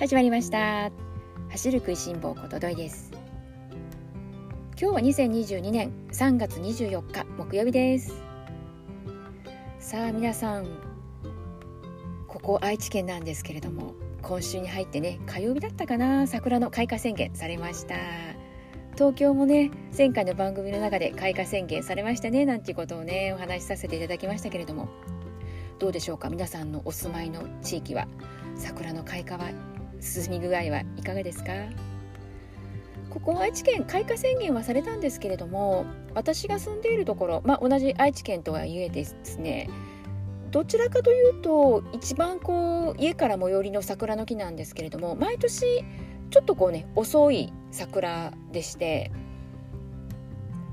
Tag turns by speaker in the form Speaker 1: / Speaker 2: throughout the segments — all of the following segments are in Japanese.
Speaker 1: 始まりました。走る食いしん坊ことどいです。今日は2022年3月24日木曜日です。さあ皆さんここ愛知県なんですけれども今週に入ってね火曜日だったかな桜の開花宣言されました。東京もね前回の番組の中で開花宣言されましたねなんていうことをねお話しさせていただきましたけれどもどうでしょうか皆さんのお住まいの地域は？桜の開花は進み具合はいかがですか？ここ愛知県開花宣言はされたんですけれども私が住んでいるところ、まあ、同じ愛知県とはいえですねどちらかというと一番こう家から最寄りの桜の木なんですけれども毎年ちょっとこうね遅い桜でして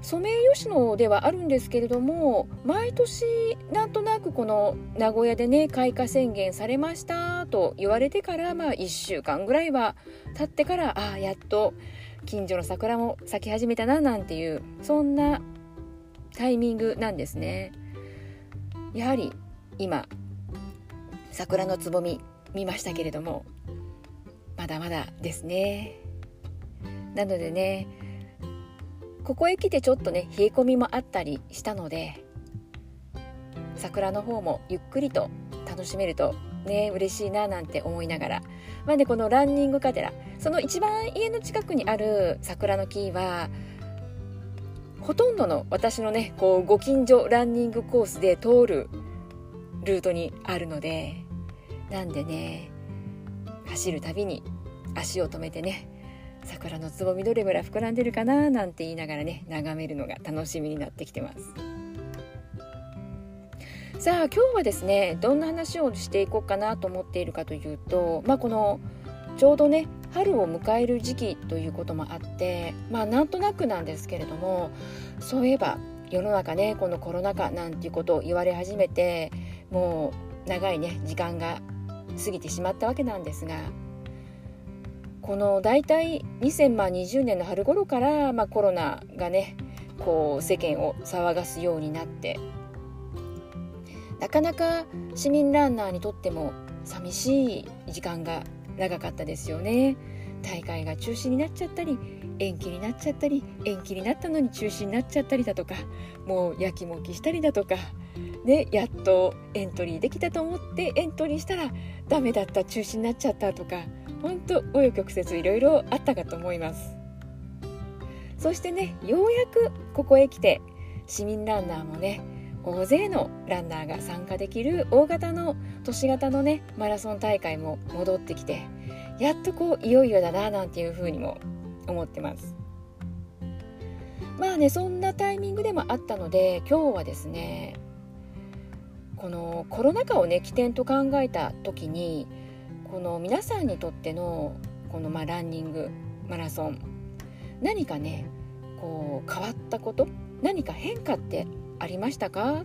Speaker 1: ソメイヨシノではあるんですけれども毎年なんとなくこの名古屋でね開花宣言されました。と言われてからまあ1週間ぐらいは経ってからああやっと近所の桜も咲き始めたななんていうそんなタイミングなんですね。やはり今桜のつぼみ見ましたけれどもまだまだですね。なのでねここへ来てちょっとね冷え込みもあったりしたので桜の方もゆっくりと楽しめるとね嬉しいななんて思いながら。まあねこのランニングカテラその一番家の近くにある桜の木はほとんどの私のねこうご近所ランニングコースで通るルートにあるのでなんでね走るたびに足を止めてね桜のつぼみどれぐらい膨らんでるかななんて言いながらね眺めるのが楽しみになってきてます。さあ今日はですねどんな話をしていこうかなと思っているかというとまあこのちょうどね春を迎える時期ということもあってまあなんとなくなんですけれどもそういえば世の中ねこのコロナ禍なんていうことを言われ始めてもう長いね時間が過ぎてしまったわけなんですがこの大体2020年の春頃から、まあ、コロナがねこう世間を騒がすようになってなかなか市民ランナーにとっても寂しい時間が長かったですよね。大会が中止になっちゃったり延期になっちゃったり延期になったのに中止になっちゃったりだとかもうやきもきしたりだとかねやっとエントリーできたと思ってエントリーしたらダメだった中止になっちゃったとか本当紆余曲折いろいろあったかと思います。そしてねようやくここへ来て市民ランナーもね大勢のランナーが参加できる大型の都市型のねマラソン大会も戻ってきてやっとこういよいよだななんていうふうにも思ってます。まあねそんなタイミングでもあったので今日はですねこのコロナ禍をね起点と考えた時にこの皆さんにとってのこのまあランニングマラソン何かねこう変わったこと何か変化ってありましたか？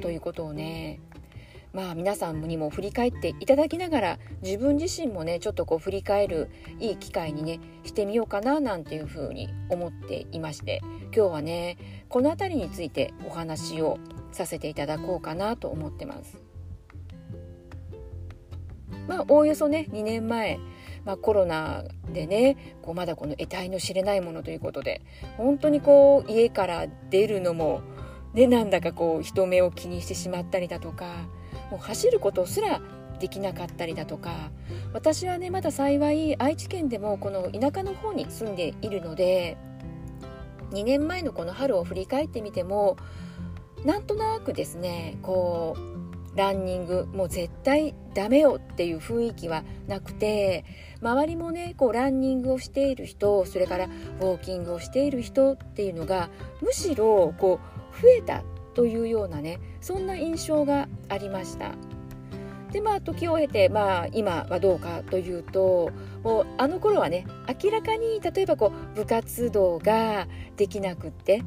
Speaker 1: ということをねまあ皆さんにも振り返っていただきながら自分自身もねちょっとこう振り返るいい機会にねしてみようかななんていうふうに思っていまして今日はねこの辺りについてお話をさせていただこうかなと思ってます。まあ、おおよそね2年前、まあ、コロナでねこうまだこの得体の知れないものということで本当にこう家から出るのも、ね、なんだかこう人目を気にしてしまったりだとかもう走ることすらできなかったりだとか私はねまだ幸い愛知県でもこの田舎の方に住んでいるので2年前のこの春を振り返ってみてもなんとなくですねこうランニングもう絶対ダメよっていう雰囲気はなくて周りもねこうランニングをしている人それからウォーキングをしている人っていうのがむしろこう増えたというようなねそんな印象がありました。でまあ時を経て、まあ、今はどうかというともうあの頃はね明らかに例えばこう部活動ができなくって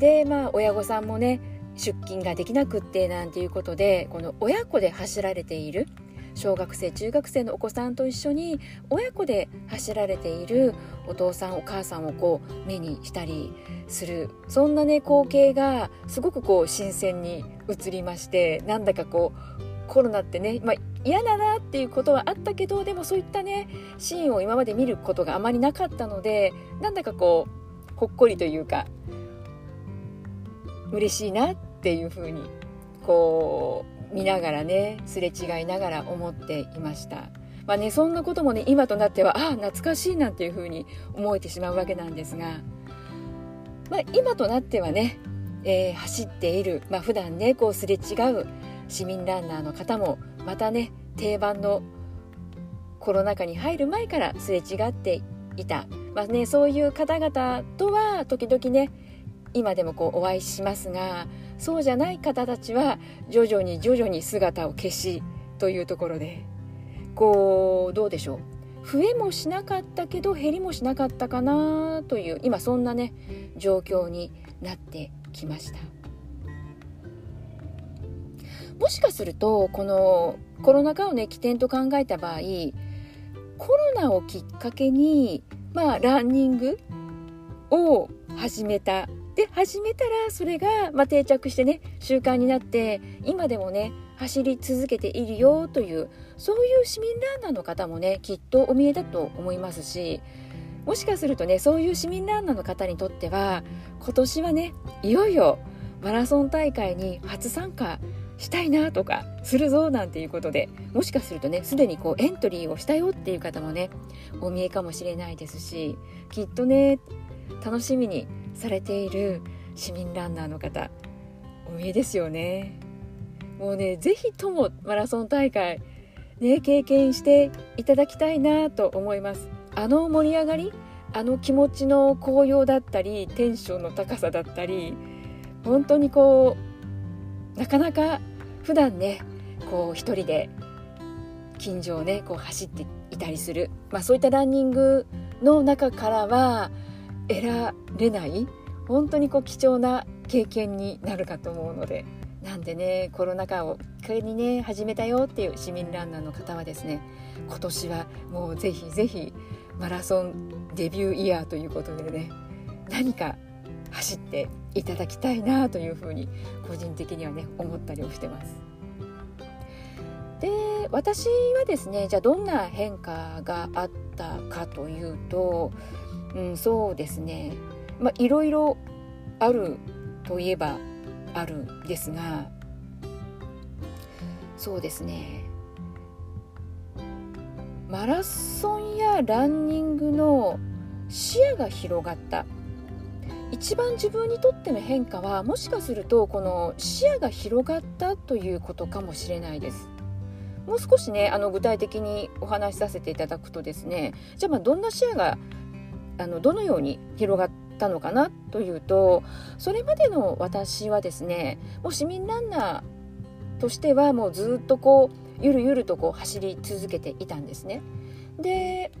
Speaker 1: でまあ親御さんもね出勤ができなくってなんていうことでこの親子で走られている小学生中学生のお子さんと一緒に親子で走られているお父さんお母さんをこう目にしたりする。そんなね光景がすごくこう新鮮に映りましてなんだかこうコロナってね、まあ、嫌だなっていうことはあったけどでもそういったねシーンを今まで見ることがあまりなかったのでなんだかこうほっこりというか嬉しいなっていうふうにこう見ながらねすれ違いながら思っていました。まあね、そんなこともね今となってはああ懐かしいなんていうふうに思えてしまうわけなんですが、まあ、今となってはね、えー、走っている、まあ普段ねこうすれ違う市民ランナーの方もまたね定番のコロナ禍に入る前からすれ違っていた、まあね、そういう方々とは時々ね今でもこうお会いしますがそうじゃない方たちは徐々に徐々に姿を消しというところでこうどうでしょう増えもしなかったけど減りもしなかったかなという今そんなね状況になってきました。もしかするとこのコロナ禍をね起点と考えた場合コロナをきっかけにまあランニングを始めたで始めたらそれが、まあ、定着してね習慣になって今でもね走り続けているよというそういう市民ランナーの方もねきっとお見えだと思いますしもしかするとねそういう市民ランナーの方にとっては今年はねいよいよマラソン大会に初参加したいなとかするぞなんていうことでもしかするとねすでにこうエントリーをしたよっていう方もねお見えかもしれないですしきっとね楽しみにされている市民ランナーの方お見えですよね。もうね是非ともマラソン大会ね経験していただきたいなと思います。あの盛り上がりあの気持ちの高揚だったりテンションの高さだったり本当にこうなかなか普段ねこう一人で近所をねこう走っていたりする、まあ、そういったランニングの中からは得られない？本当にこう貴重な経験になるかと思うのでなんでねコロナ禍をきっかけにね始めたよっていう市民ランナーの方はですね今年はもうぜひぜひマラソンデビューイヤーということでね何か走っていただきたいなというふうに個人的にはね思ったりをしてます。で私はですねじゃあどんな変化があったかというと、うん、そうですね。まあいろいろあるといえばあるんですがそうですね。マラソンやランニングの視野が広がった。一番自分にとっての変化はもしかするとこの視野が広がったということかもしれないです。もう少しねあの具体的にお話しさせていただくとですねじゃあまあどんな視野があのどのように広がったのかなというとそれまでの私はですねもう市民ランナーとしてはもうずっとこうゆるゆるとこう走り続けていたんですね。で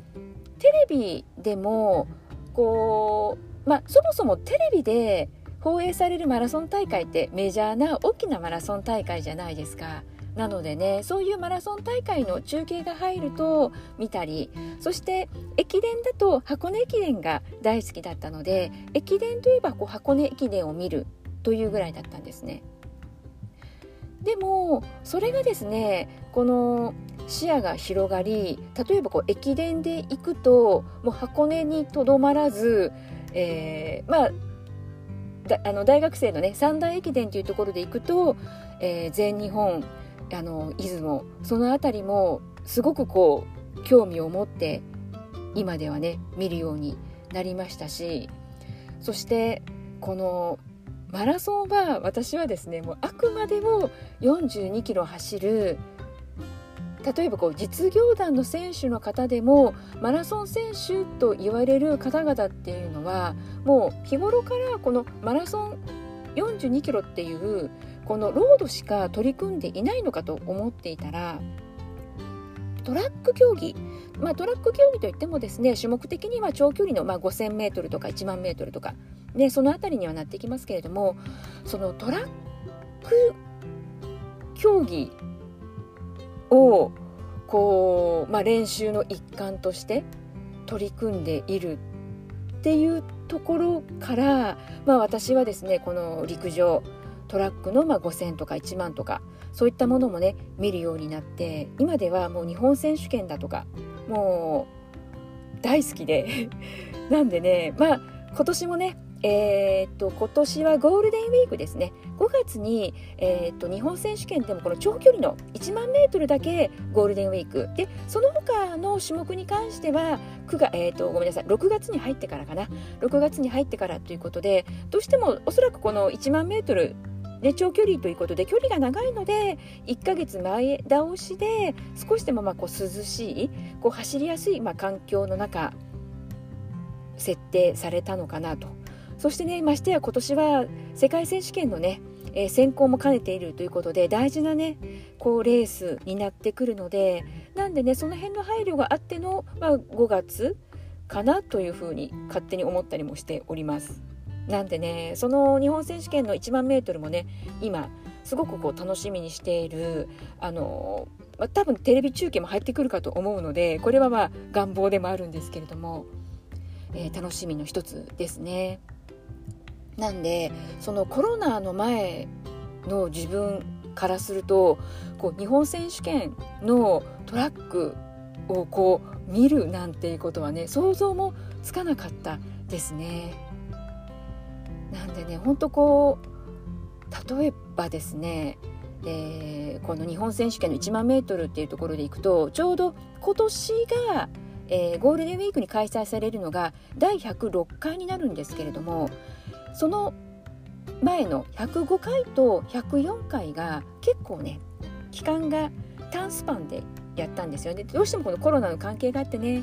Speaker 1: テレビでもこうまあ、そもそもテレビで放映されるマラソン大会ってメジャーな大きなマラソン大会じゃないですか。なのでねそういうマラソン大会の中継が入ると見たりそして駅伝だと箱根駅伝が大好きだったので駅伝といえばこう箱根駅伝を見るというぐらいだったんですね。でもそれがですねこの視野が広がり例えばこう駅伝で行くともう箱根にとどまらずえー、まああの大学生のね三大駅伝というところで行くと、えー、全日本あの出雲。その辺りもすごくこう興味を持って今ではね見るようになりましたしそしてこのマラソンは私はですねもうあくまでも42キロ走る例えばこう実業団の選手の方でもマラソン選手と言われる方々っていうのはもう日頃からこのマラソン42キロっていうこのロードしか取り組んでいないのかと思っていたらトラック競技まあ、トラック競技といってもですね種目的には長距離の、まあ、5000m とか1万 m とか、ね、その辺りにはなってきますけれどもそのトラック競技をこう、まあ、練習の一環として取り組んでいるっていうところから、まあ、私はですねこの陸上トラックのまあ5,000とか1万とかそういったものもね見るようになって今ではもう日本選手権だとかもう大好きで なんでねまあ今年もねえー、っと今年はゴールデンウィークですね。5月に、えー、っと日本選手権でもこの長距離の1万メートルだけゴールデンウィーク。でその他の種目に関しては9月、えー、っとごめんなさい6月に入ってからかな。6月に入ってからということでどうしてもおそらくこの1万メートルで長距離ということで距離が長いので1ヶ月前倒しで少しでもまこう涼しいこう走りやすいま環境の中設定されたのかなとそしてねましてや今年は世界選手権のね、えー、選考も兼ねているということで大事なねこうレースになってくるのでなんでねその辺の配慮があっての、まあ、5月かなというふうに勝手に思ったりもしております。なんでねその日本選手権の1万メートルもね今すごくこう楽しみにしているあの、まあ、多分テレビ中継も入ってくるかと思うのでこれはまあ願望でもあるんですけれども、えー、楽しみの一つですね。なんでそのコロナの前の自分からするとこう日本選手権のトラックをこう見るなんていうことはね想像もつかなかったですね。でねほんとこう例えばですねえー、この日本選手権の1万メートルっていうところでいくとちょうど今年が、えー、ゴールデンウィークに開催されるのが第106回になるんですけれどもその前の105回と104回が結構ね期間が短スパンでやったんですよね。どうしてもこのコロナの関係があってね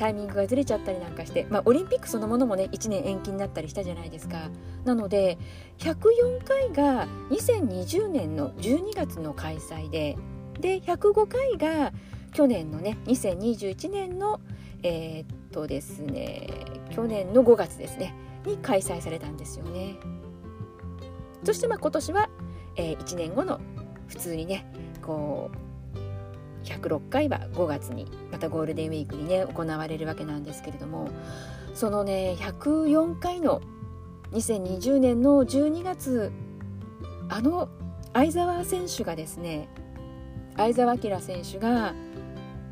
Speaker 1: タイミングがずれちゃったりなんかして、まあ、オリンピックそのものもね1年延期になったりしたじゃないですかなので104回が2020年の12月の開催でで105回が去年のね2021年のえー、っとですね去年の5月ですねに開催されたんですよね。そしてまあ今年は、えー、1年後の普通にねこう106回は5月にまたゴールデンウィークにね行われるわけなんですけれどもそのね104回の2020年の12月あの相澤選手がですね相澤明選手が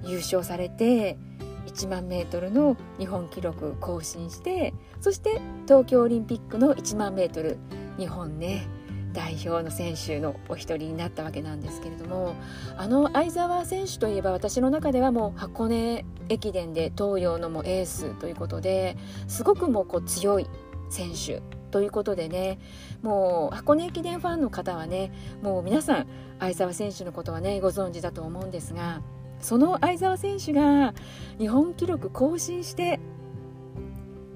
Speaker 1: 優勝されて1万メートルの日本記録更新してそして東京オリンピックの1万メートル日本ね代表の選手のお一人になったわけなんですけれどもあの相澤選手といえば私の中ではもう箱根駅伝で東洋のもエースということですごくもうこう強い選手ということでねもう箱根駅伝ファンの方はねもう皆さん相澤選手のことはねご存知だと思うんですがその相澤選手が日本記録更新して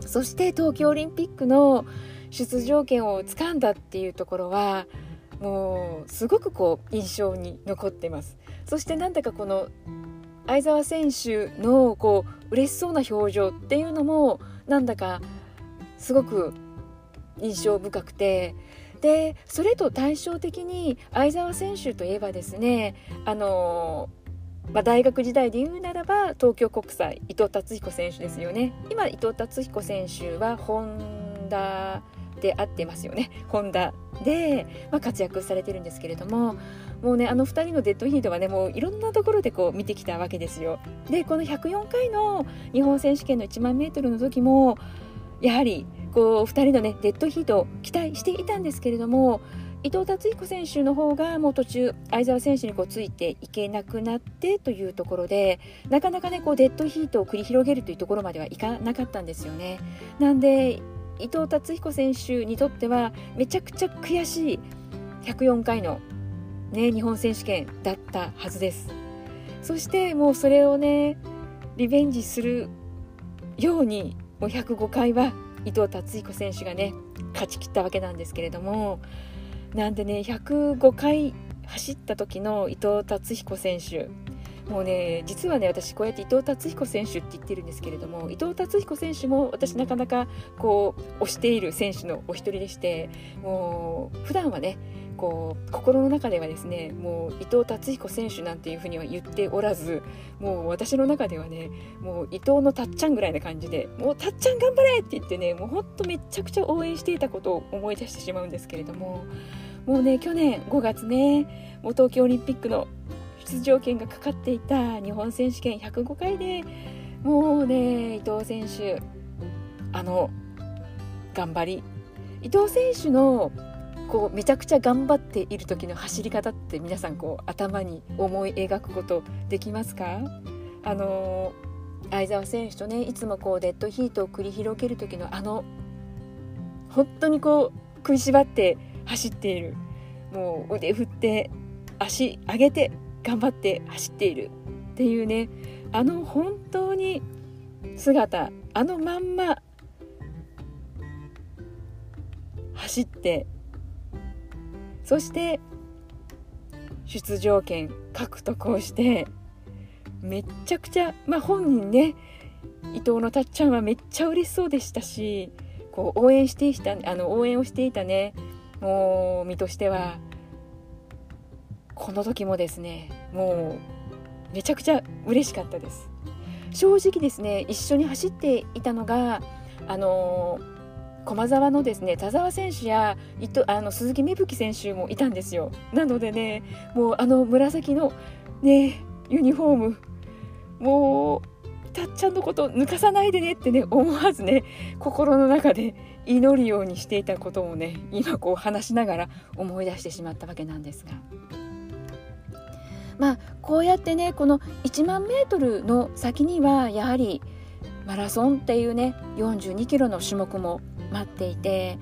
Speaker 1: そして東京オリンピックの出場権をつかんだっていうところはもうすごくこう印象に残ってます。そしてなんだかこの相澤選手のこう嬉しそうな表情っていうのもなんだかすごく印象深くてでそれと対照的に相澤選手といえばですねあのまあ、大学時代で言うならば東京国際伊藤達彦選手ですよね。今伊藤達彦選手はホンダであってますよねホンダで、まあ、活躍されてるんですけれどももうねあの2人のデッドヒートはねもういろんなところでこう見てきたわけですよでこの104回の日本選手権の1万メートルの時もやはりこう2人のねデッドヒートを期待していたんですけれども伊藤達彦選手の方がもう途中相澤選手にこうついていけなくなってというところでなかなかねこうデッドヒートを繰り広げるというところまではいかなかったんですよね。なんで伊藤達彦選手にとってはめちゃくちゃ悔しい104回の、ね、日本選手権だったはずです。そしてもうそれをねリベンジするようにもう105回は伊藤達彦選手がね勝ち切ったわけなんですけれどもなんでね105回走った時の伊藤達彦選手もうね実はね私こうやって伊藤達彦選手って言ってるんですけれども伊藤達彦選手も私なかなかこう推している選手のお一人でしてもう普段はねこう心の中ではですねもう伊藤達彦選手なんていうふうには言っておらずもう私の中ではねもう伊藤のたっちゃんぐらいな感じで「もうたっちゃん頑張れ!」って言ってねもうほんとめちゃくちゃ応援していたことを思い出してしまうんですけれどももうね去年5月ねもう東京オリンピックの出場権がかかっていた日本選手権105回でもうね伊藤選手あの頑張り。伊藤選手のこうめちゃくちゃ頑張っている時の走り方って皆さんこう頭に思い描くことできますか？あの相澤選手とねいつもこうデッドヒートを繰り広げる時のあの本当にこう食いしばって走っている。もう腕振って足上げて頑張って走っているっていうねあの本当に姿あのまんま走ってそして出場権獲得をしてめっちゃくちゃまあ本人ね伊藤のたっちゃんはめっちゃ嬉しそうでしたしこう応援していたあの応援をしていたねもう身としてはこの時もですねもうめちゃくちゃ嬉しかったです正直ですね一緒に走っていたのがあの駒沢のですね田澤選手やあの鈴木芽吹選手もいたんですよなのでねもうあの紫のねユニフォームもうたっちゃんのこと抜かさないでねってね思わずね心の中で祈るようにしていたこともね今こう話しながら思い出してしまったわけなんですが。まあこうやってねこの1万メートルの先にはやはりマラソンっていうね42キロの種目も待っていて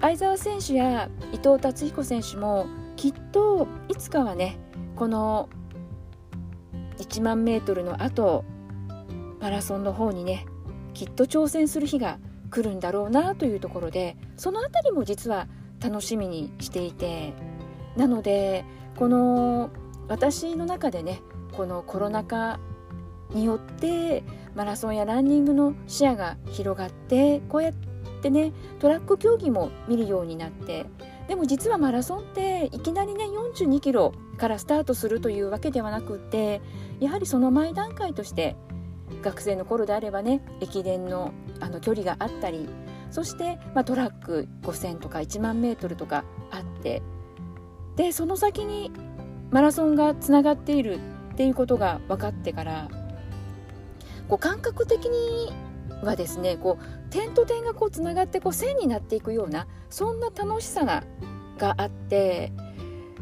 Speaker 1: 相澤選手や伊藤達彦選手もきっといつかはねこの1万メートルの後マラソンの方にねきっと挑戦する日が来るんだろうなというところでその辺りも実は楽しみにしていてなのでこの私の中でねこのコロナ禍によってマラソンやランニングの視野が広がってこうやってねトラック競技も見るようになってでも実はマラソンっていきなりね42キロからスタートするというわけではなくってやはりその前段階として学生の頃であればね駅伝のあの距離があったりそして、まあ、トラック5,000とか1万メートルとかあってでその先にマラソンがつながっているっていうことが分かってからこう感覚的にはですねこう点と点がこうつながってこう線になっていくようなそんな楽しさががあって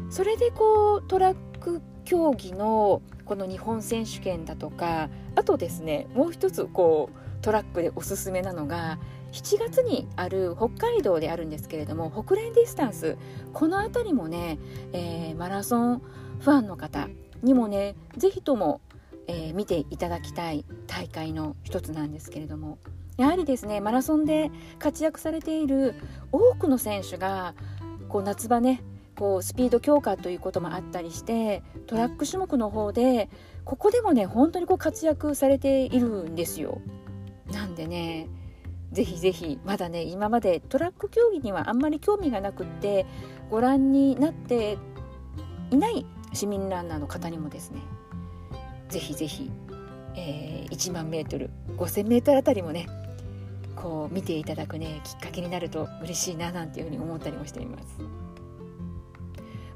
Speaker 1: それでこうトラック競技のこの日本選手権だとかあとですねもう一つこうトラックでおすすめなのが7月にある北海道であるんですけれどもホクレンディスタンスこの辺りもね、えー、マラソンファンの方にもね是非ともえー、見ていただきたい大会の一つなんですけれどもやはりですねマラソンで活躍されている多くの選手がこう夏場ねこうスピード強化ということもあったりしてトラック種目の方でここでもね本当にこう活躍されているんですよ。なんでねぜひぜひまだね今までトラック競技にはあんまり興味がなくってご覧になっていない市民ランナーの方にもですねぜひぜひ、えー、1万メートル5000メートルあたりもねこう見ていただくねきっかけになると嬉しいななんていうふうに思ったりもしています。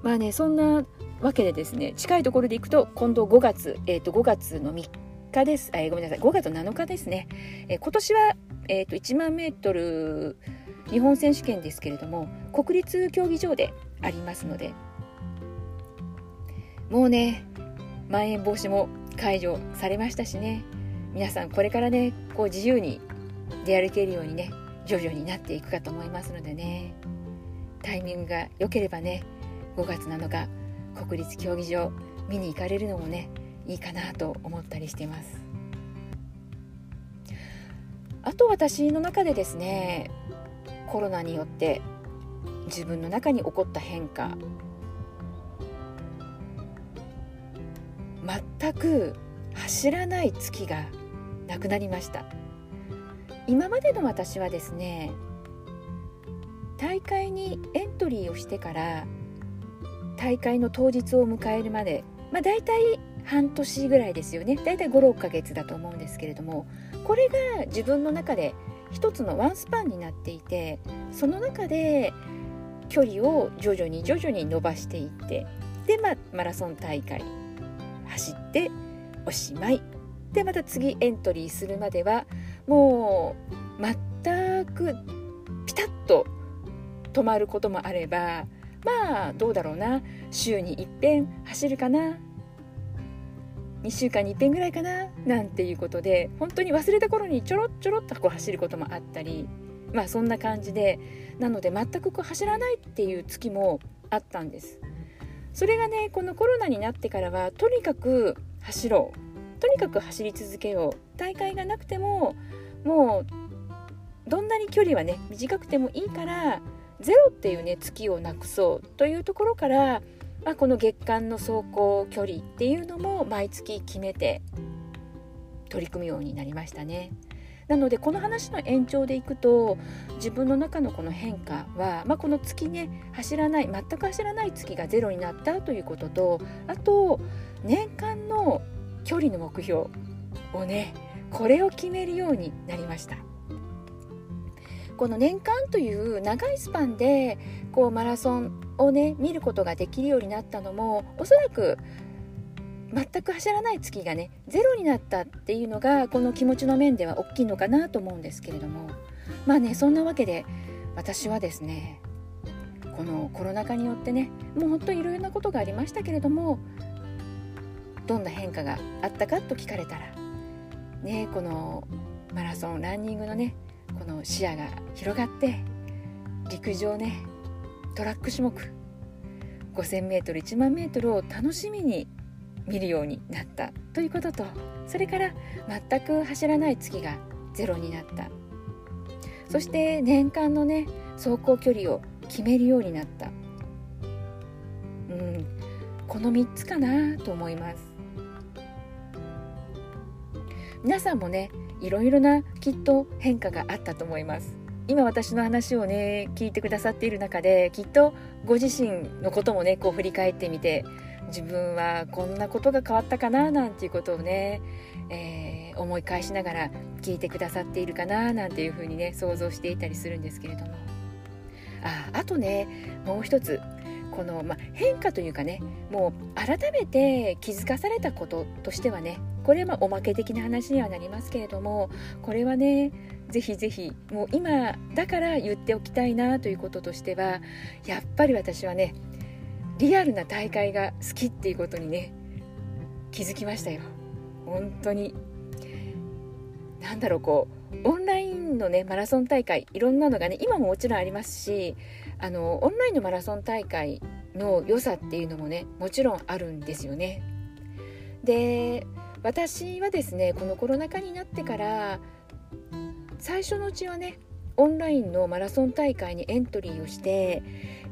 Speaker 1: まあねそんなわけでですね近いところでいくと今度5月、えー、と5月の3日です、えー、ごめんなさい5月7日ですね、えー、今年は、えー、と1万メートル日本選手権ですけれども国立競技場でありますのでもうねまん延防止も解除されましたしね。皆さんこれからねこう自由に出歩けるようにね徐々になっていくかと思いますのでね。タイミングが良ければね5月7日国立競技場見に行かれるのもねいいかなと思ったりしてます。あと私の中でですねコロナによって自分の中に起こった変化全く走らない月がなくなりました。今までの私はですね大会にエントリーをしてから大会の当日を迎えるまで、まあ、大体半年ぐらいですよね。大体56ヶ月だと思うんですけれどもこれが自分の中で一つのワンスパンになっていてその中で距離を徐々に徐々に伸ばしていってで、まあ、マラソン大会走っておしまい。でまた次エントリーするまではもう全くピタッと止まることもあればまあどうだろうな。週にいっぺん走るかな。2週間にいっぺんぐらいかななんていうことで本当に忘れた頃にちょろちょろっとこう走ることもあったりまあそんな感じでなので全くこう走らないっていう月もあったんです。それがねこのコロナになってからはとにかく走ろうとにかく走り続けよう大会がなくてももうどんなに距離はね短くてもいいからゼロっていうね月をなくそうというところからまあ、この月間の走行距離っていうのも毎月決めて取り組むようになりましたね。なのでこの話の延長でいくと自分の中のこの変化は、まあ、この月ね走らない全く走らない月がゼロになったということとあと年間の距離の目標をねこれを決めるようになりました。この年間という長いスパンでこうマラソンをね見ることができるようになったのもおそらく全く走らない月がねゼロになったっていうのがこの気持ちの面では大きいのかなと思うんですけれども。まあねそんなわけで私はですねこのコロナ禍によってねもうほんといろいろなことがありましたけれどもどんな変化があったかと聞かれたらねこのマラソンランニングのねこの視野が広がって陸上ねトラック種目。5000m1 万 m を楽しみに見るようになったということとそれから全く走らない月がゼロになった。そして年間のね走行距離を決めるようになった。うんこの3つかなと思います。皆さんもねいろいろなきっと変化があったと思います。今私の話をね聞いてくださっている中できっとご自身のこともねこう振り返ってみて自分はこんなことが変わったかななんていうことをね、えー、思い返しながら聞いてくださっているかななんていうふうにね想像していたりするんですけれども。ああとねもう一つこの、ま変化というかねもう改めて気づかされたこととしてはねこれはまおまけ的な話にはなりますけれどもこれはねぜひぜひもう今だから言っておきたいなということとしてはやっぱり私はねリアルな大会が好きっていうことにね気づきましたよ本当になんだろうこうオンラインのねマラソン大会いろんなのがね今ももちろんありますしあのオンラインのマラソン大会の良さっていうのもねもちろんあるんですよね。で私はですねこのコロナ禍になってから最初のうちはねオンラインのマラソン大会にエントリーをして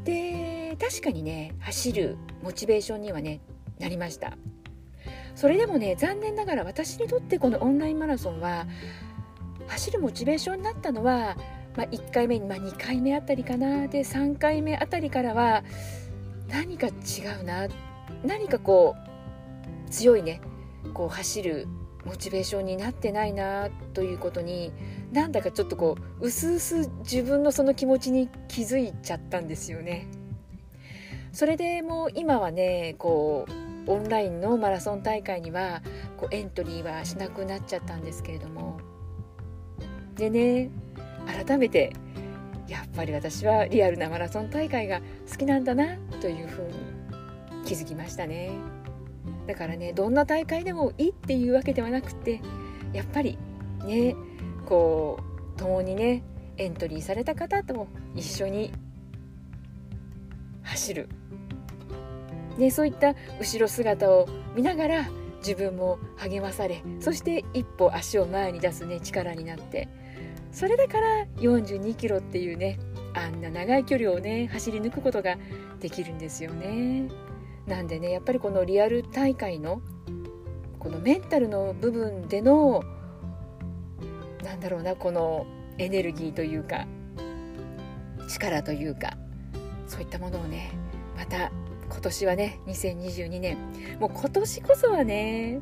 Speaker 1: で確かにね走るモチベーションにはねなりました。それでもね残念ながら私にとってこのオンラインマラソンは走るモチベーションになったのはまあ、1回目、まあ、2回目あたりかなで3回目あたりからは何か違うな何かこう強いねこう走るモチベーションになってないなということになんだかちょっとこううすうす自分のその気持ちに気づいちゃったんですよね。それでもう今はねこうオンラインのマラソン大会にはこうエントリーはしなくなっちゃったんですけれどもでね改めてやっぱり私はリアルなマラソン大会が好きなんだなというふうに気づきましたねだからねどんな大会でもいいっていうわけではなくてやっぱりねこう共にねエントリーされた方とも一緒に走る、ね、そういった後ろ姿を見ながら自分も励まされそして一歩足を前に出すね力になってそれだから42キロっていうねあんな長い距離をね走り抜くことができるんですよね。なんでねやっぱりこのリアル大会のこのメンタルの部分でのなんだろうなこのエネルギーというか力というかそういったものをねまた今年はね2022年。もう今年こそはね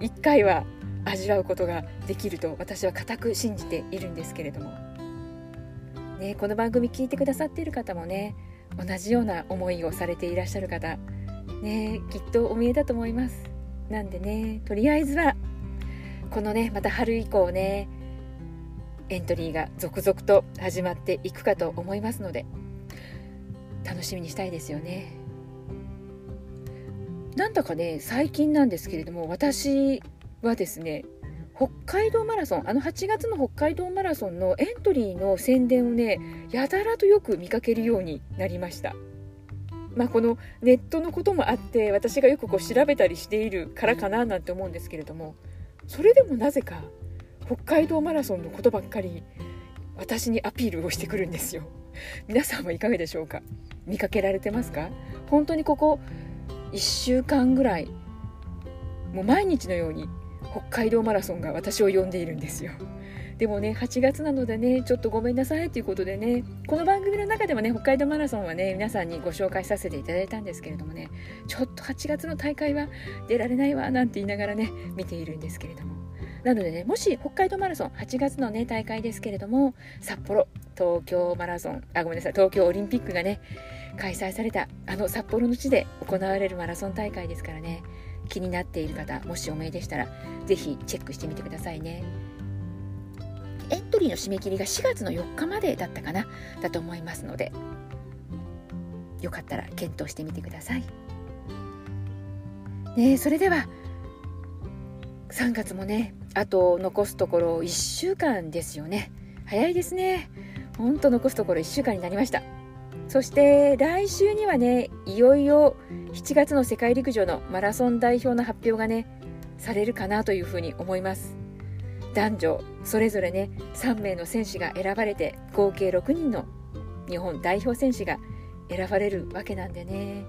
Speaker 1: 1回は味わうことができると私は固く信じているんですけれども、ね、この番組聞いてくださっている方もね同じような思いをされていらっしゃる方ねきっとお見えだと思います。なんでねとりあえずはこのねまた春以降ねエントリーが続々と始まっていくかと思いますので楽しみにしたいですよね。なんだかね最近なんですけれども私はですね北海道マラソンあの8月の北海道マラソンのエントリーの宣伝をねやたらとよく見かけるようになりました。まあこのネットのこともあって私がよくこう調べたりしているからかななんて思うんですけれどもそれでもなぜか北海道マラソンのことばっかり私にアピールをしてくるんですよ。皆さんはいかがでしょうか？見かけられてますか？本当にここ1週間ぐらいもう毎日のように北海道マラソンが私を呼んでいるんですよ。でもね8月なのでねちょっとごめんなさいということでねこの番組の中でもね北海道マラソンはね皆さんにご紹介させていただいたんですけれどもねちょっと8月の大会は出られないわなんて言いながらね見ているんですけれども。なのでねもし北海道マラソン8月のね大会ですけれども札幌東京マラソンあごめんなさい東京オリンピックがね開催されたあの札幌の地で行われるマラソン大会ですからね気になっている方もしお見えでしたら是非チェックしてみてくださいね。エントリーの締め切りが4月の4日までだったかなだと思いますのでよかったら検討してみてください。ねそれでは3月もねあと残すところ1週間ですよね。早いですね。ほんと残すところ1週間になりました。そして来週にはねいよいよ7月の世界陸上のマラソン代表の発表がねされるかなというふうに思います。男女それぞれね3名の選手が選ばれて合計6人の日本代表選手が選ばれるわけなんでね。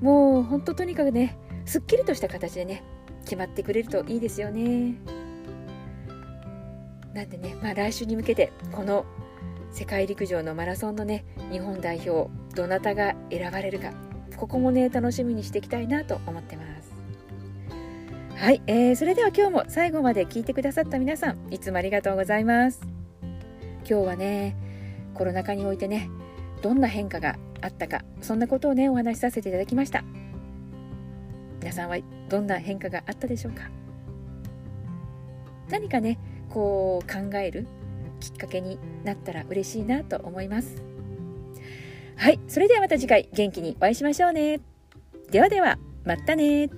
Speaker 1: もうほんととにかくねすっきりとした形でね決まってくれるといいですよね。なんでね、まあ、来週に向けてこの世界陸上のマラソンのね日本代表どなたが選ばれるかここもね楽しみにしていきたいなと思ってます。はい、えー、それでは今日も最後まで聞いてくださった皆さんいつもありがとうございます。今日はねコロナ禍においてねどんな変化があったかそんなことをねお話しさせていただきました。皆さんはどんな変化があったでしょうか？何かねこう考えるきっかけになったら嬉しいなと思います。はいそれではまた次回元気にお会いしましょうね。ではではまたね